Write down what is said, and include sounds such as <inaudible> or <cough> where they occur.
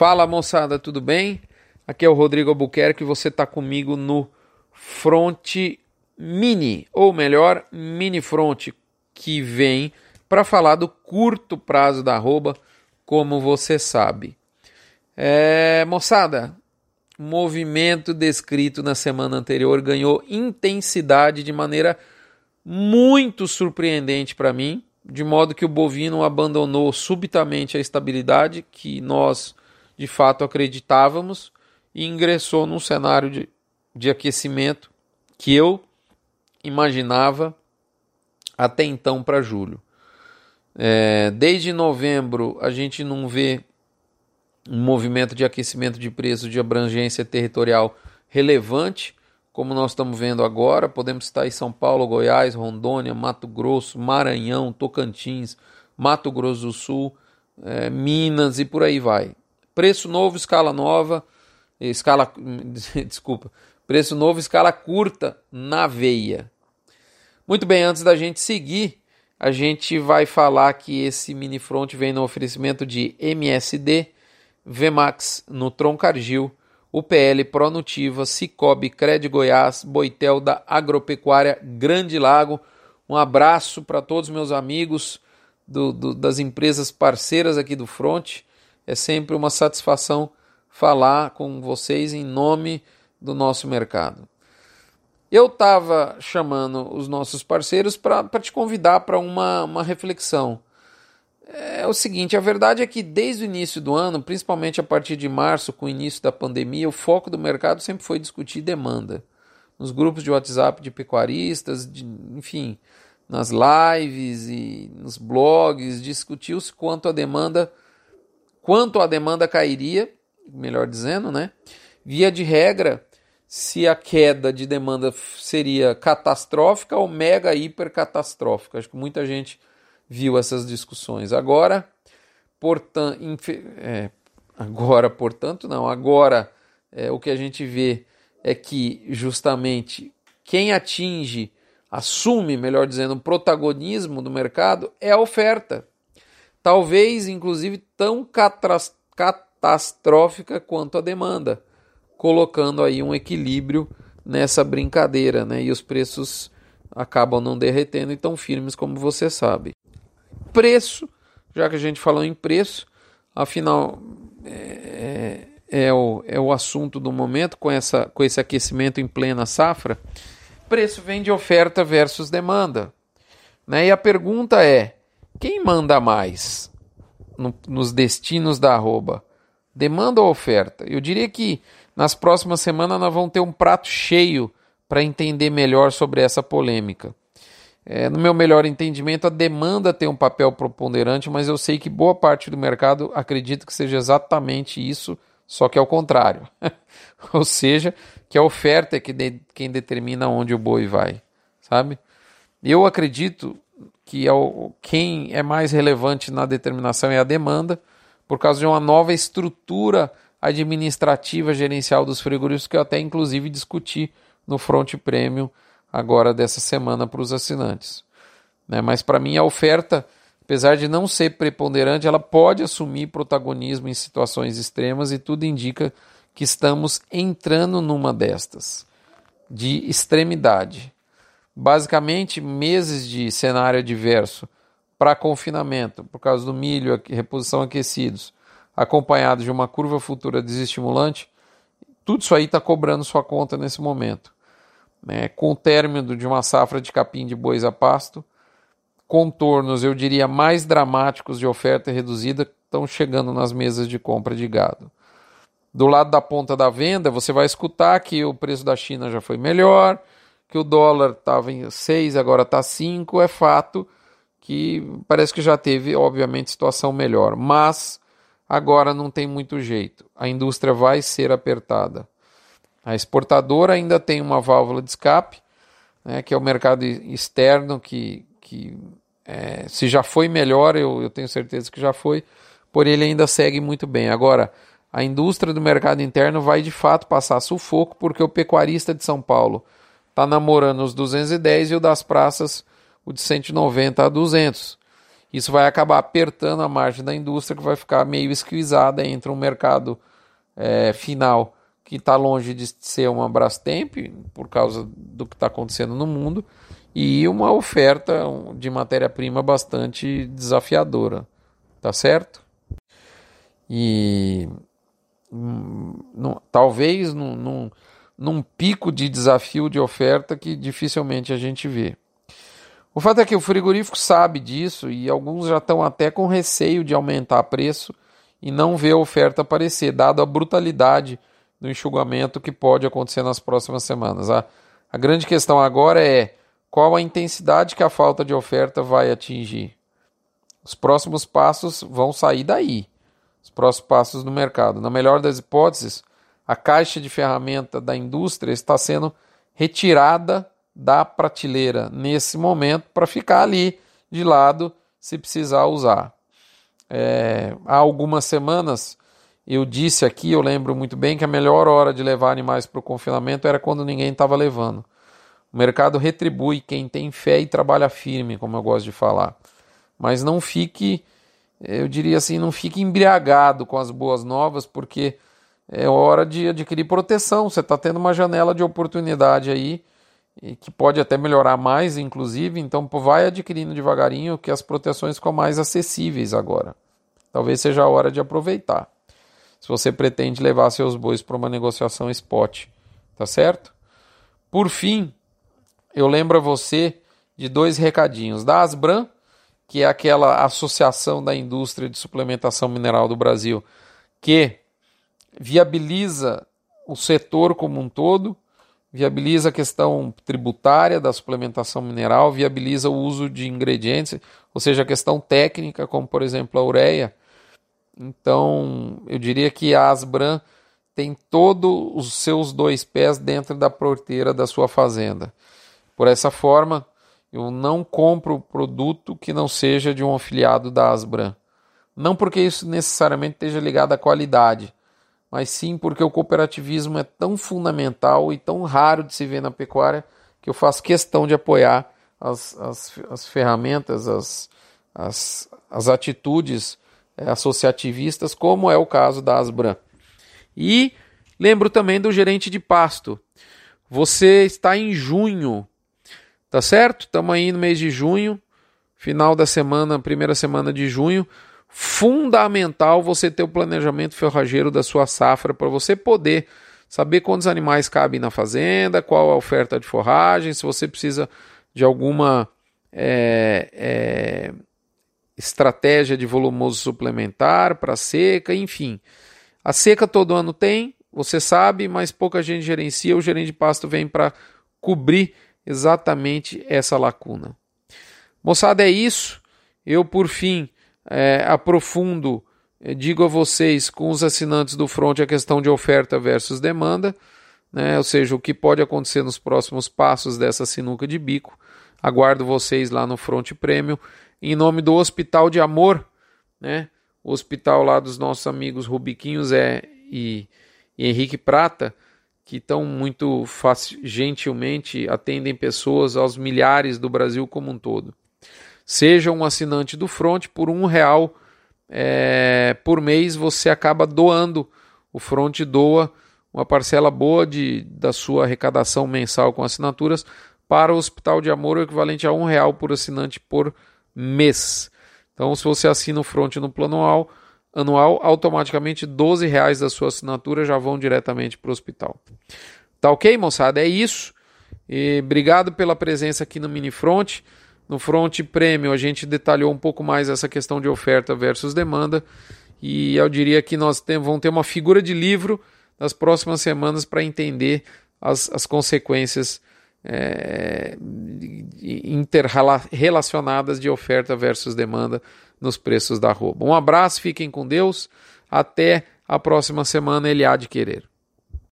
Fala moçada, tudo bem? Aqui é o Rodrigo Albuquerque e você está comigo no Front Mini, ou melhor, Mini Front, que vem para falar do curto prazo da arroba, como você sabe. É, moçada, movimento descrito na semana anterior ganhou intensidade de maneira muito surpreendente para mim, de modo que o bovino abandonou subitamente a estabilidade que nós de fato acreditávamos e ingressou num cenário de, de aquecimento que eu imaginava até então para julho. É, desde novembro a gente não vê um movimento de aquecimento de preços de abrangência territorial relevante, como nós estamos vendo agora. Podemos estar em São Paulo, Goiás, Rondônia, Mato Grosso, Maranhão, Tocantins, Mato Grosso do Sul, é, Minas e por aí vai. Preço novo, escala nova, escala, <laughs> desculpa, preço novo, escala curta na veia. Muito bem, antes da gente seguir, a gente vai falar que esse mini front vem no oferecimento de MSD, Vmax no Troncargil, UPL Pronutiva, Cicobi, Cred Goiás, Boitel da Agropecuária Grande Lago. Um abraço para todos meus amigos do, do, das empresas parceiras aqui do Front. É sempre uma satisfação falar com vocês em nome do nosso mercado. Eu estava chamando os nossos parceiros para te convidar para uma, uma reflexão. É o seguinte: a verdade é que desde o início do ano, principalmente a partir de março, com o início da pandemia, o foco do mercado sempre foi discutir demanda. Nos grupos de WhatsApp de pecuaristas, de, enfim, nas lives e nos blogs, discutiu-se quanto a demanda quanto a demanda cairia, melhor dizendo, né? Via de regra, se a queda de demanda seria catastrófica ou mega hiper catastrófica. Acho que muita gente viu essas discussões. Agora, portanto, é, agora, portanto, não. Agora, é, o que a gente vê é que justamente quem atinge, assume, melhor dizendo, o protagonismo do mercado é a oferta talvez inclusive tão catastrófica quanto a demanda, colocando aí um equilíbrio nessa brincadeira, né? E os preços acabam não derretendo e tão firmes como você sabe. Preço, já que a gente falou em preço, afinal é, é, é o, é o assunto do momento com, essa, com esse aquecimento em plena safra. Preço vem de oferta versus demanda. Né? E a pergunta é: quem manda mais no, nos destinos da arroba? Demanda ou oferta? Eu diria que nas próximas semanas nós vamos ter um prato cheio para entender melhor sobre essa polêmica. É, no meu melhor entendimento, a demanda tem um papel preponderante, mas eu sei que boa parte do mercado acredita que seja exatamente isso, só que é o contrário. <laughs> Ou seja, que a oferta é que de, quem determina onde o boi vai, sabe? Eu acredito que é o, quem é mais relevante na determinação é a demanda, por causa de uma nova estrutura administrativa gerencial dos frigoríficos que eu até inclusive discuti no Front Premium agora dessa semana para os assinantes. Né? Mas para mim a oferta, apesar de não ser preponderante, ela pode assumir protagonismo em situações extremas e tudo indica que estamos entrando numa destas de extremidade basicamente meses de cenário adverso para confinamento, por causa do milho, reposição aquecidos, acompanhado de uma curva futura desestimulante, tudo isso aí está cobrando sua conta nesse momento. Né? Com o término de uma safra de capim de bois a pasto, contornos, eu diria, mais dramáticos de oferta reduzida estão chegando nas mesas de compra de gado. Do lado da ponta da venda, você vai escutar que o preço da China já foi melhor, que o dólar estava em 6, agora está 5, é fato que parece que já teve, obviamente, situação melhor. Mas agora não tem muito jeito. A indústria vai ser apertada. A exportadora ainda tem uma válvula de escape, né, que é o mercado externo, que, que é, se já foi melhor, eu, eu tenho certeza que já foi, porém ele ainda segue muito bem. Agora, a indústria do mercado interno vai de fato passar sufoco, porque o pecuarista de São Paulo está namorando os 210 e o das praças o de 190 a 200. Isso vai acabar apertando a margem da indústria, que vai ficar meio esquisada entre um mercado é, final que está longe de ser uma Brastemp, por causa do que está acontecendo no mundo, e uma oferta de matéria-prima bastante desafiadora, tá certo? E hum, talvez num, num, num pico de desafio de oferta que dificilmente a gente vê. O fato é que o frigorífico sabe disso e alguns já estão até com receio de aumentar preço e não ver a oferta aparecer, dado a brutalidade do enxugamento que pode acontecer nas próximas semanas. A, a grande questão agora é qual a intensidade que a falta de oferta vai atingir. Os próximos passos vão sair daí, os próximos passos do mercado. Na melhor das hipóteses, a caixa de ferramenta da indústria está sendo retirada da prateleira nesse momento para ficar ali de lado se precisar usar. É, há algumas semanas eu disse aqui, eu lembro muito bem, que a melhor hora de levar animais para o confinamento era quando ninguém estava levando. O mercado retribui quem tem fé e trabalha firme, como eu gosto de falar. Mas não fique, eu diria assim, não fique embriagado com as boas novas, porque é hora de adquirir proteção. Você está tendo uma janela de oportunidade aí que pode até melhorar mais, inclusive. Então, vai adquirindo devagarinho que as proteções ficam mais acessíveis agora. Talvez seja a hora de aproveitar. Se você pretende levar seus bois para uma negociação spot, tá certo? Por fim, eu lembro a você de dois recadinhos. Da Asbran, que é aquela associação da indústria de suplementação mineral do Brasil, que viabiliza o setor como um todo, viabiliza a questão tributária da suplementação mineral, viabiliza o uso de ingredientes, ou seja, a questão técnica, como por exemplo a ureia. Então, eu diria que a Asbran tem todos os seus dois pés dentro da porteira da sua fazenda. Por essa forma, eu não compro produto que não seja de um afiliado da Asbran. Não porque isso necessariamente esteja ligado à qualidade, mas sim porque o cooperativismo é tão fundamental e tão raro de se ver na pecuária que eu faço questão de apoiar as, as, as ferramentas, as, as, as atitudes é, associativistas, como é o caso da Asbran. E lembro também do gerente de pasto. Você está em junho Tá certo? Estamos aí no mês de junho, final da semana, primeira semana de junho. Fundamental você ter o planejamento ferrageiro da sua safra para você poder saber quantos animais cabem na fazenda, qual a oferta de forragem, se você precisa de alguma é, é, estratégia de volumoso suplementar para seca, enfim. A seca todo ano tem, você sabe, mas pouca gente gerencia. O gerente de pasto vem para cobrir exatamente essa lacuna. Moçada, é isso. Eu, por fim, é, aprofundo, é, digo a vocês, com os assinantes do Front, a questão de oferta versus demanda, né? ou seja, o que pode acontecer nos próximos passos dessa sinuca de bico. Aguardo vocês lá no Front Prêmio. Em nome do Hospital de Amor, né? o hospital lá dos nossos amigos Rubiquinhos é, e, e Henrique Prata que tão muito gentilmente atendem pessoas aos milhares do Brasil como um todo. Seja um assinante do Front, por um real é, por mês você acaba doando. O Front doa uma parcela boa de, da sua arrecadação mensal com assinaturas para o Hospital de Amor, o equivalente a um real por assinante por mês. Então, se você assina o Front no plano anual, anual, automaticamente 12 reais da sua assinatura já vão diretamente para o hospital. Tá ok, moçada? É isso. E obrigado pela presença aqui no Mini Front. No Front Premium a gente detalhou um pouco mais essa questão de oferta versus demanda. E eu diria que nós tem, vamos ter uma figura de livro nas próximas semanas para entender as, as consequências é, interrelacionadas de oferta versus demanda nos preços da roupa. Um abraço, fiquem com Deus. Até a próxima semana, ele há de querer.